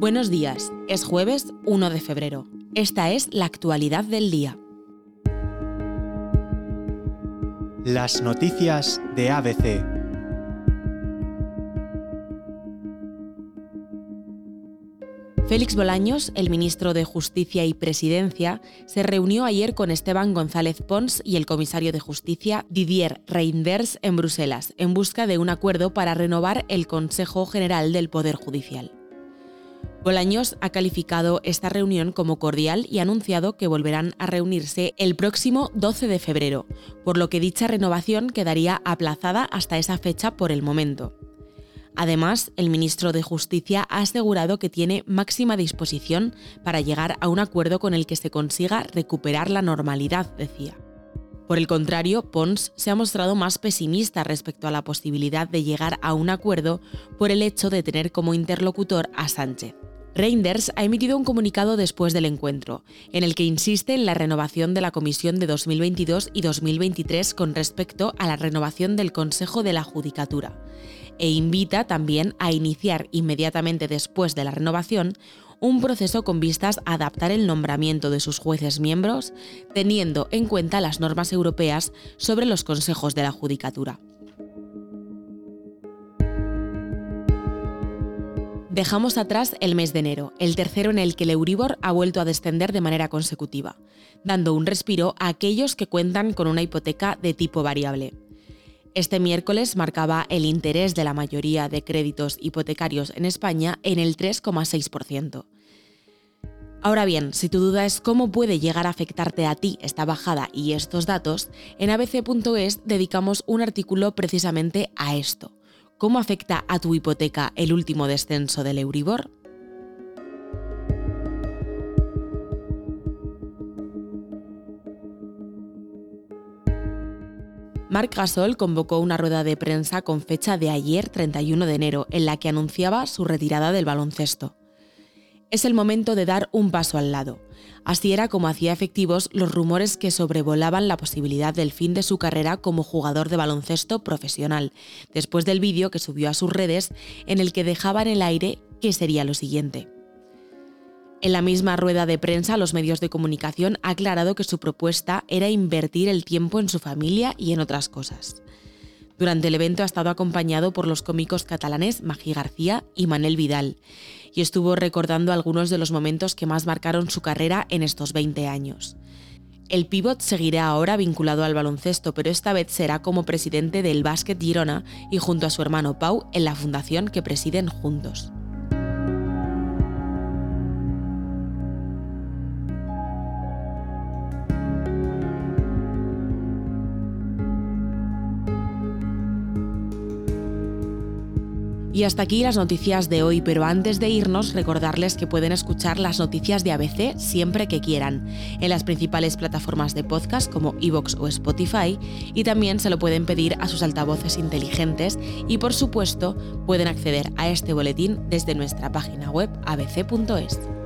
Buenos días, es jueves 1 de febrero. Esta es la actualidad del día. Las noticias de ABC. Félix Bolaños, el ministro de Justicia y Presidencia, se reunió ayer con Esteban González Pons y el comisario de Justicia Didier Reinders en Bruselas, en busca de un acuerdo para renovar el Consejo General del Poder Judicial. Bolaños ha calificado esta reunión como cordial y ha anunciado que volverán a reunirse el próximo 12 de febrero, por lo que dicha renovación quedaría aplazada hasta esa fecha por el momento. Además, el ministro de Justicia ha asegurado que tiene máxima disposición para llegar a un acuerdo con el que se consiga recuperar la normalidad, decía. Por el contrario, Pons se ha mostrado más pesimista respecto a la posibilidad de llegar a un acuerdo por el hecho de tener como interlocutor a Sánchez. Reinders ha emitido un comunicado después del encuentro, en el que insiste en la renovación de la Comisión de 2022 y 2023 con respecto a la renovación del Consejo de la Judicatura, e invita también a iniciar inmediatamente después de la renovación un proceso con vistas a adaptar el nombramiento de sus jueces miembros, teniendo en cuenta las normas europeas sobre los consejos de la Judicatura. Dejamos atrás el mes de enero, el tercero en el que el Euribor ha vuelto a descender de manera consecutiva, dando un respiro a aquellos que cuentan con una hipoteca de tipo variable. Este miércoles marcaba el interés de la mayoría de créditos hipotecarios en España en el 3,6%. Ahora bien, si tu duda es cómo puede llegar a afectarte a ti esta bajada y estos datos, en abc.es dedicamos un artículo precisamente a esto ¿Cómo afecta a tu hipoteca el último descenso del Euribor? Marc Gasol convocó una rueda de prensa con fecha de ayer 31 de enero en la que anunciaba su retirada del baloncesto. Es el momento de dar un paso al lado. Así era como hacía efectivos los rumores que sobrevolaban la posibilidad del fin de su carrera como jugador de baloncesto profesional, después del vídeo que subió a sus redes en el que dejaba en el aire qué sería lo siguiente. En la misma rueda de prensa, los medios de comunicación ha aclarado que su propuesta era invertir el tiempo en su familia y en otras cosas. Durante el evento ha estado acompañado por los cómicos catalanes Magí García y Manel Vidal, y estuvo recordando algunos de los momentos que más marcaron su carrera en estos 20 años. El pívot seguirá ahora vinculado al baloncesto, pero esta vez será como presidente del Básquet Girona y junto a su hermano Pau en la fundación que presiden juntos. Y hasta aquí las noticias de hoy, pero antes de irnos recordarles que pueden escuchar las noticias de ABC siempre que quieran, en las principales plataformas de podcast como Evox o Spotify, y también se lo pueden pedir a sus altavoces inteligentes y por supuesto pueden acceder a este boletín desde nuestra página web abc.es.